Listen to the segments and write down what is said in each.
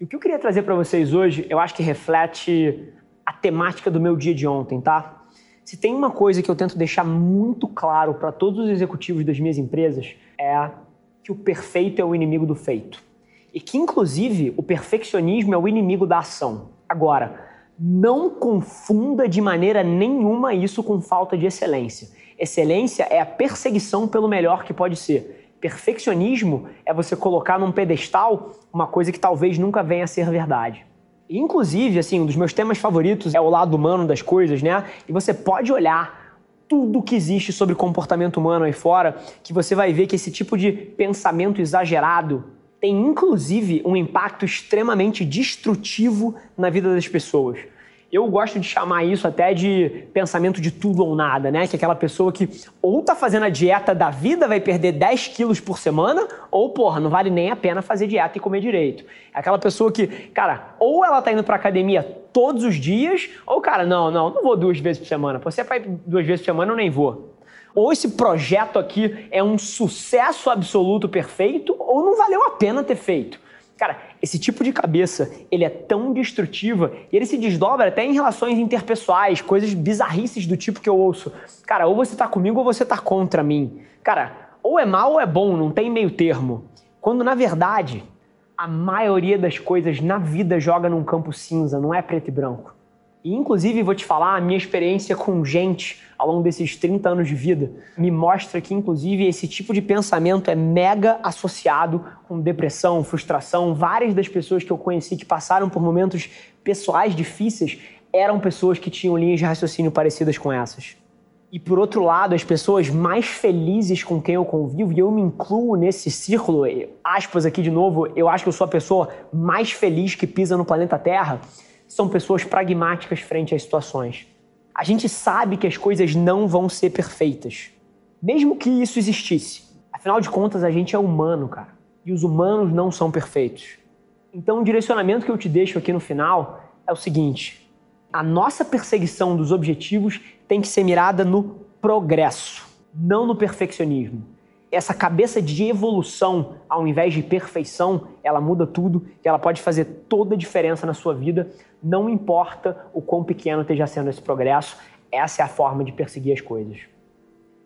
E o que eu queria trazer para vocês hoje, eu acho que reflete a temática do meu dia de ontem, tá? Se tem uma coisa que eu tento deixar muito claro para todos os executivos das minhas empresas, é que o perfeito é o inimigo do feito. E que, inclusive, o perfeccionismo é o inimigo da ação. Agora, não confunda de maneira nenhuma isso com falta de excelência. Excelência é a perseguição pelo melhor que pode ser. Perfeccionismo é você colocar num pedestal uma coisa que talvez nunca venha a ser verdade. Inclusive, assim, um dos meus temas favoritos é o lado humano das coisas, né? E você pode olhar tudo que existe sobre comportamento humano aí fora, que você vai ver que esse tipo de pensamento exagerado tem inclusive um impacto extremamente destrutivo na vida das pessoas. Eu gosto de chamar isso até de pensamento de tudo ou nada, né? Que é aquela pessoa que ou tá fazendo a dieta da vida, vai perder 10 quilos por semana, ou, porra, não vale nem a pena fazer dieta e comer direito. É aquela pessoa que, cara, ou ela tá indo pra academia todos os dias, ou, cara, não, não, não vou duas vezes por semana. Você vai duas vezes por semana, eu nem vou. Ou esse projeto aqui é um sucesso absoluto perfeito, ou não valeu a pena ter feito. Cara, esse tipo de cabeça, ele é tão destrutiva e ele se desdobra até em relações interpessoais, coisas bizarrices do tipo que eu ouço. Cara, ou você tá comigo ou você tá contra mim. Cara, ou é mal ou é bom, não tem meio termo. Quando na verdade, a maioria das coisas na vida joga num campo cinza, não é preto e branco. E inclusive vou te falar, a minha experiência com gente ao longo desses 30 anos de vida me mostra que inclusive esse tipo de pensamento é mega associado com depressão, frustração. Várias das pessoas que eu conheci que passaram por momentos pessoais difíceis eram pessoas que tinham linhas de raciocínio parecidas com essas. E por outro lado, as pessoas mais felizes com quem eu convivo, e eu me incluo nesse círculo, aspas aqui de novo, eu acho que eu sou a pessoa mais feliz que pisa no planeta Terra são pessoas pragmáticas frente às situações. A gente sabe que as coisas não vão ser perfeitas, mesmo que isso existisse. Afinal de contas, a gente é humano, cara, e os humanos não são perfeitos. Então, o direcionamento que eu te deixo aqui no final é o seguinte: a nossa perseguição dos objetivos tem que ser mirada no progresso, não no perfeccionismo essa cabeça de evolução, ao invés de perfeição, ela muda tudo e ela pode fazer toda a diferença na sua vida, não importa o quão pequeno esteja sendo esse progresso, essa é a forma de perseguir as coisas.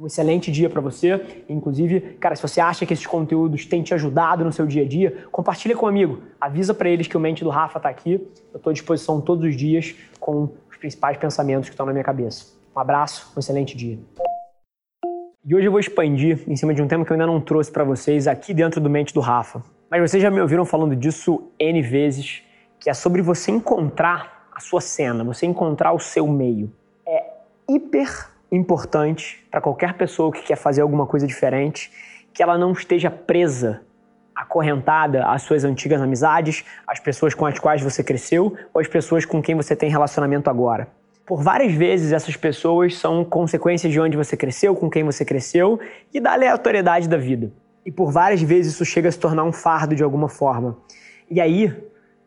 Um excelente dia para você. Inclusive, cara, se você acha que esses conteúdos têm te ajudado no seu dia a dia, compartilha com um amigo. Avisa para eles que o Mente do Rafa está aqui. Eu estou à disposição todos os dias com os principais pensamentos que estão na minha cabeça. Um abraço, um excelente dia. E hoje eu vou expandir em cima de um tema que eu ainda não trouxe para vocês aqui dentro do Mente do Rafa. Mas vocês já me ouviram falando disso N vezes, que é sobre você encontrar a sua cena, você encontrar o seu meio. É hiper importante para qualquer pessoa que quer fazer alguma coisa diferente que ela não esteja presa, acorrentada às suas antigas amizades, às pessoas com as quais você cresceu ou às pessoas com quem você tem relacionamento agora. Por várias vezes, essas pessoas são consequências de onde você cresceu, com quem você cresceu e da aleatoriedade da vida. E por várias vezes isso chega a se tornar um fardo de alguma forma. E aí,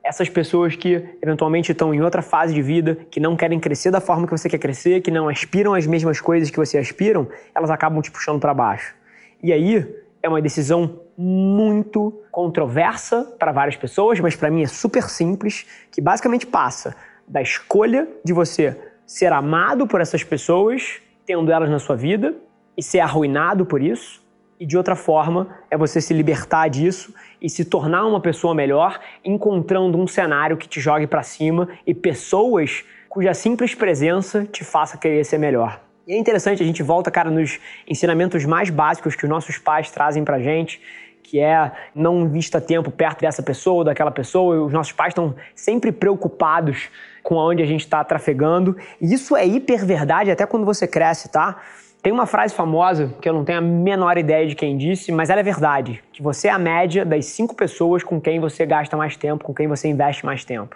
essas pessoas que eventualmente estão em outra fase de vida, que não querem crescer da forma que você quer crescer, que não aspiram às mesmas coisas que você aspiram, elas acabam te puxando para baixo. E aí é uma decisão muito controversa para várias pessoas, mas para mim é super simples, que basicamente passa da escolha de você ser amado por essas pessoas, tendo elas na sua vida, e ser arruinado por isso. E de outra forma, é você se libertar disso e se tornar uma pessoa melhor, encontrando um cenário que te jogue para cima e pessoas cuja simples presença te faça querer ser melhor. E é interessante, a gente volta, cara, nos ensinamentos mais básicos que os nossos pais trazem pra gente, que é não invista tempo perto dessa pessoa ou daquela pessoa. Os nossos pais estão sempre preocupados com aonde a gente está trafegando. E isso é hiper verdade até quando você cresce, tá? Tem uma frase famosa que eu não tenho a menor ideia de quem disse, mas ela é verdade: que você é a média das cinco pessoas com quem você gasta mais tempo, com quem você investe mais tempo.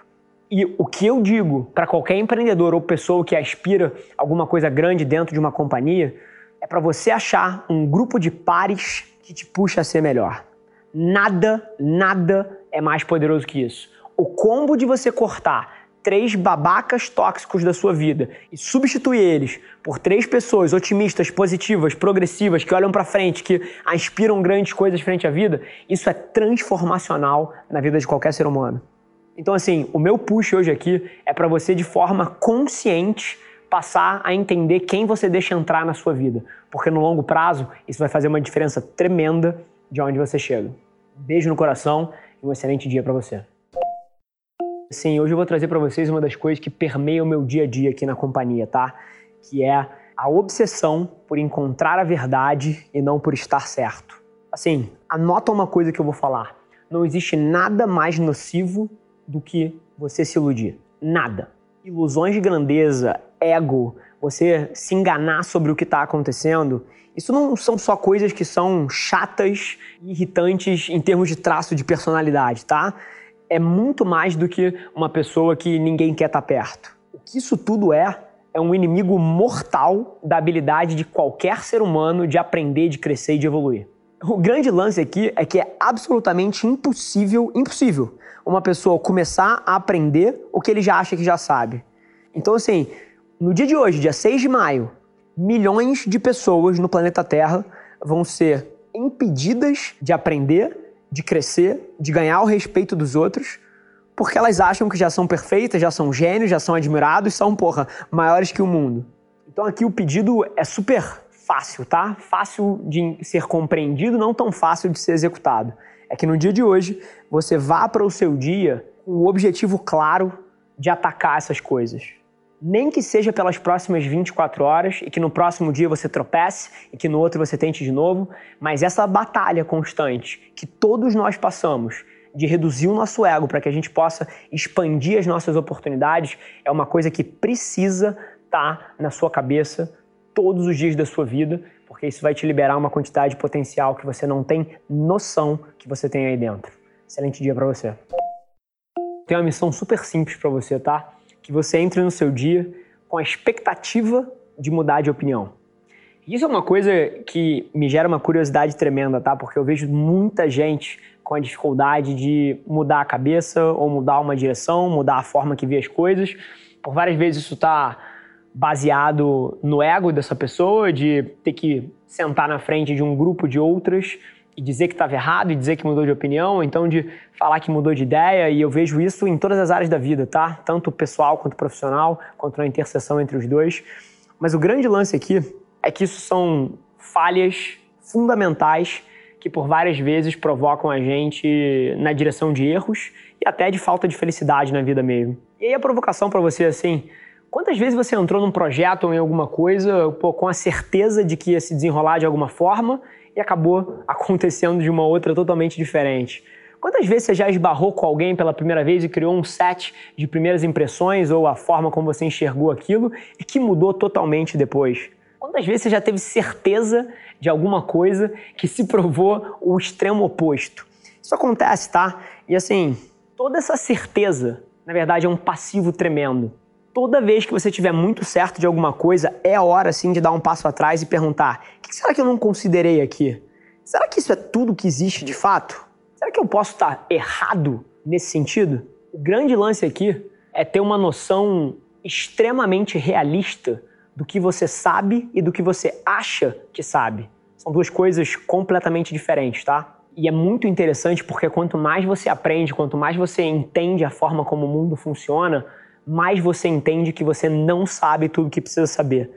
E o que eu digo para qualquer empreendedor ou pessoa que aspira alguma coisa grande dentro de uma companhia é para você achar um grupo de pares que te puxa a ser melhor. Nada, nada é mais poderoso que isso. O combo de você cortar três babacas tóxicos da sua vida e substituir eles por três pessoas otimistas, positivas, progressivas, que olham para frente, que aspiram grandes coisas frente à vida, isso é transformacional na vida de qualquer ser humano. Então, assim, o meu push hoje aqui é para você, de forma consciente, passar a entender quem você deixa entrar na sua vida. Porque no longo prazo, isso vai fazer uma diferença tremenda de onde você chega. Beijo no coração e um excelente dia para você. Sim, hoje eu vou trazer para vocês uma das coisas que permeia o meu dia a dia aqui na companhia, tá? Que é a obsessão por encontrar a verdade e não por estar certo. Assim, anota uma coisa que eu vou falar. Não existe nada mais nocivo do que você se iludir. Nada. Ilusões de grandeza, ego, você se enganar sobre o que está acontecendo, isso não são só coisas que são chatas e irritantes em termos de traço de personalidade, tá? é muito mais do que uma pessoa que ninguém quer estar tá perto. O que isso tudo é, é um inimigo mortal da habilidade de qualquer ser humano de aprender, de crescer e de evoluir. O grande lance aqui é que é absolutamente impossível, impossível, uma pessoa começar a aprender o que ele já acha que já sabe. Então, assim, no dia de hoje, dia 6 de maio, milhões de pessoas no planeta Terra vão ser impedidas de aprender de crescer, de ganhar o respeito dos outros, porque elas acham que já são perfeitas, já são gênios, já são admirados, são, porra, maiores que o mundo. Então aqui o pedido é super fácil, tá? Fácil de ser compreendido, não tão fácil de ser executado. É que no dia de hoje você vá para o seu dia com o objetivo claro de atacar essas coisas nem que seja pelas próximas 24 horas e que no próximo dia você tropece e que no outro você tente de novo, mas essa batalha constante que todos nós passamos de reduzir o nosso ego para que a gente possa expandir as nossas oportunidades é uma coisa que precisa estar tá na sua cabeça todos os dias da sua vida, porque isso vai te liberar uma quantidade de potencial que você não tem noção que você tem aí dentro. Excelente dia para você. Tem uma missão super simples para você, tá? que você entre no seu dia com a expectativa de mudar de opinião. Isso é uma coisa que me gera uma curiosidade tremenda, tá? Porque eu vejo muita gente com a dificuldade de mudar a cabeça ou mudar uma direção, mudar a forma que vê as coisas. Por várias vezes isso está baseado no ego dessa pessoa, de ter que sentar na frente de um grupo de outras e dizer que estava errado e dizer que mudou de opinião, então de falar que mudou de ideia, e eu vejo isso em todas as áreas da vida, tá? Tanto pessoal quanto profissional, quanto na interseção entre os dois. Mas o grande lance aqui é que isso são falhas fundamentais que por várias vezes provocam a gente na direção de erros e até de falta de felicidade na vida mesmo. E aí a provocação para você assim, quantas vezes você entrou num projeto ou em alguma coisa pô, com a certeza de que ia se desenrolar de alguma forma e acabou acontecendo de uma outra totalmente diferente. Quantas vezes você já esbarrou com alguém pela primeira vez e criou um set de primeiras impressões ou a forma como você enxergou aquilo e que mudou totalmente depois? Quantas vezes você já teve certeza de alguma coisa que se provou o extremo oposto? Isso acontece, tá? E assim, toda essa certeza, na verdade, é um passivo tremendo toda vez que você tiver muito certo de alguma coisa, é hora sim de dar um passo atrás e perguntar: o que será que eu não considerei aqui? Será que isso é tudo que existe de fato? Será que eu posso estar errado nesse sentido? O grande lance aqui é ter uma noção extremamente realista do que você sabe e do que você acha que sabe. São duas coisas completamente diferentes, tá? E é muito interessante porque quanto mais você aprende, quanto mais você entende a forma como o mundo funciona, mais você entende que você não sabe tudo que precisa saber.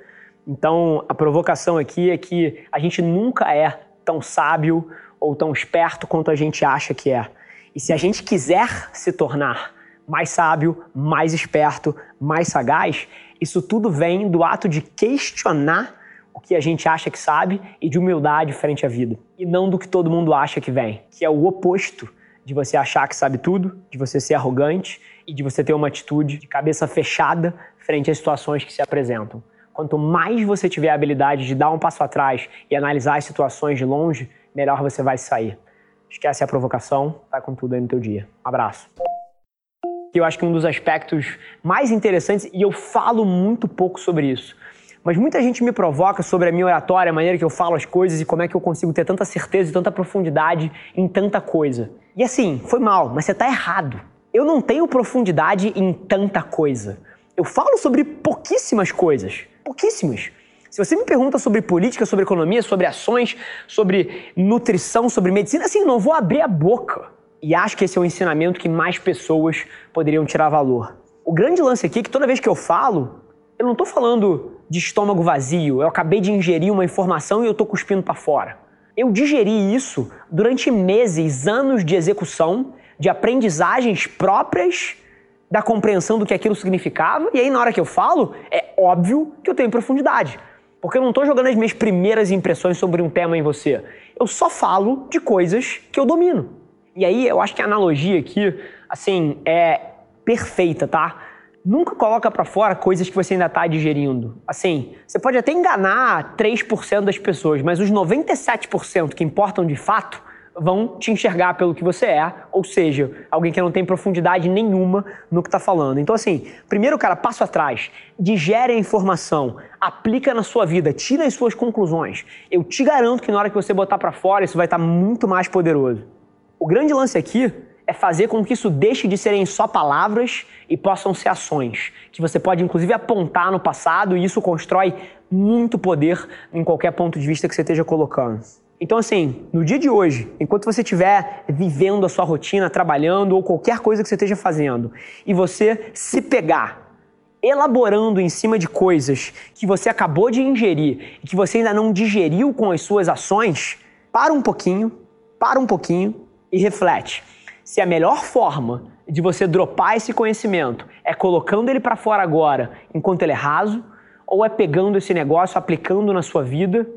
Então, a provocação aqui é que a gente nunca é tão sábio ou tão esperto quanto a gente acha que é. E se a gente quiser se tornar mais sábio, mais esperto, mais sagaz, Isso tudo vem do ato de questionar o que a gente acha que sabe e de humildade frente à vida. E não do que todo mundo acha que vem, que é o oposto de você achar que sabe tudo, de você ser arrogante e de você ter uma atitude de cabeça fechada frente às situações que se apresentam. Quanto mais você tiver a habilidade de dar um passo atrás e analisar as situações de longe, melhor você vai sair. Esquece a provocação, vai com tudo aí no teu dia. Um abraço. Eu acho que um dos aspectos mais interessantes, e eu falo muito pouco sobre isso, mas muita gente me provoca sobre a minha oratória, a maneira que eu falo as coisas e como é que eu consigo ter tanta certeza e tanta profundidade em tanta coisa. E assim, foi mal, mas você está errado. Eu não tenho profundidade em tanta coisa. Eu falo sobre pouquíssimas coisas. Pouquíssimas. Se você me pergunta sobre política, sobre economia, sobre ações, sobre nutrição, sobre medicina, assim, não vou abrir a boca. E acho que esse é o ensinamento que mais pessoas poderiam tirar valor. O grande lance aqui é que toda vez que eu falo, eu não estou falando de estômago vazio, eu acabei de ingerir uma informação e eu estou cuspindo para fora. Eu digeri isso durante meses, anos de execução, de aprendizagens próprias da compreensão do que aquilo significava, e aí na hora que eu falo, é óbvio que eu tenho profundidade. Porque eu não estou jogando as minhas primeiras impressões sobre um tema em você. Eu só falo de coisas que eu domino. E aí eu acho que a analogia aqui, assim, é perfeita, tá? Nunca coloca para fora coisas que você ainda está digerindo. Assim, você pode até enganar 3% das pessoas, mas os 97% que importam de fato vão te enxergar pelo que você é, ou seja, alguém que não tem profundidade nenhuma no que está falando. Então, assim, primeiro, cara, passo atrás, digere a informação, aplica na sua vida, tira as suas conclusões. Eu te garanto que na hora que você botar para fora, isso vai estar tá muito mais poderoso. O grande lance aqui é fazer com que isso deixe de serem só palavras e possam ser ações, que você pode inclusive apontar no passado e isso constrói muito poder em qualquer ponto de vista que você esteja colocando. Então, assim, no dia de hoje, enquanto você estiver vivendo a sua rotina, trabalhando ou qualquer coisa que você esteja fazendo, e você se pegar elaborando em cima de coisas que você acabou de ingerir e que você ainda não digeriu com as suas ações, para um pouquinho, para um pouquinho e reflete se a melhor forma de você dropar esse conhecimento é colocando ele para fora agora, enquanto ele é raso, ou é pegando esse negócio, aplicando na sua vida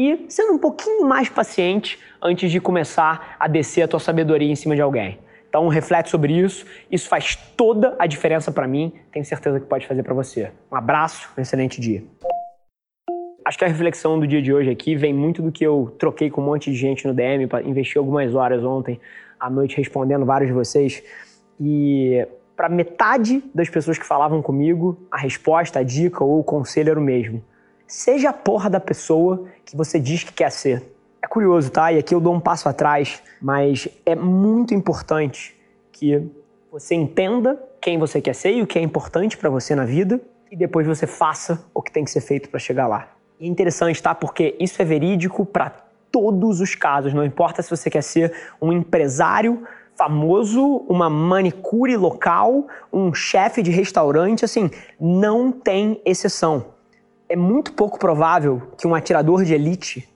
e sendo um pouquinho mais paciente antes de começar a descer a tua sabedoria em cima de alguém. Então, reflete sobre isso. Isso faz toda a diferença para mim. Tenho certeza que pode fazer para você. Um abraço, um excelente dia. Acho que a reflexão do dia de hoje aqui vem muito do que eu troquei com um monte de gente no DM, investi algumas horas ontem à noite respondendo vários de vocês. E para metade das pessoas que falavam comigo, a resposta, a dica ou o conselho era o mesmo. Seja a porra da pessoa que você diz que quer ser. É curioso, tá? E aqui eu dou um passo atrás, mas é muito importante que você entenda quem você quer ser e o que é importante para você na vida e depois você faça o que tem que ser feito para chegar lá. E é interessante, tá? Porque isso é verídico para todos os casos. Não importa se você quer ser um empresário famoso, uma manicure local, um chefe de restaurante, assim, não tem exceção. É muito pouco provável que um atirador de elite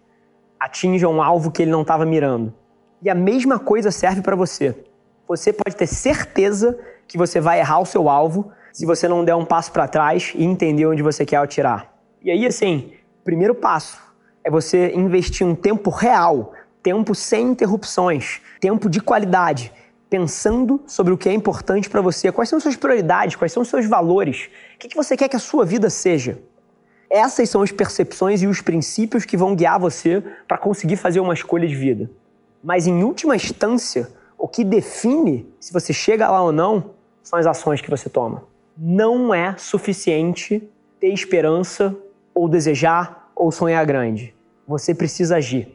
atinja um alvo que ele não estava mirando. E a mesma coisa serve para você. Você pode ter certeza que você vai errar o seu alvo se você não der um passo para trás e entender onde você quer atirar. E aí, assim, primeiro passo, é você investir um tempo real, tempo sem interrupções, tempo de qualidade, pensando sobre o que é importante para você, quais são suas prioridades, quais são os seus valores, o que você quer que a sua vida seja. Essas são as percepções e os princípios que vão guiar você para conseguir fazer uma escolha de vida. Mas em última instância, o que define se você chega lá ou não são as ações que você toma. Não é suficiente ter esperança ou desejar ou sonhar grande. Você precisa agir.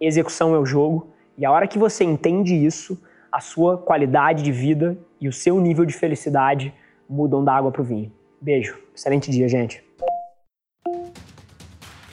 Execução é o jogo, e a hora que você entende isso, a sua qualidade de vida e o seu nível de felicidade mudam da água para o vinho. Beijo. Excelente dia, gente.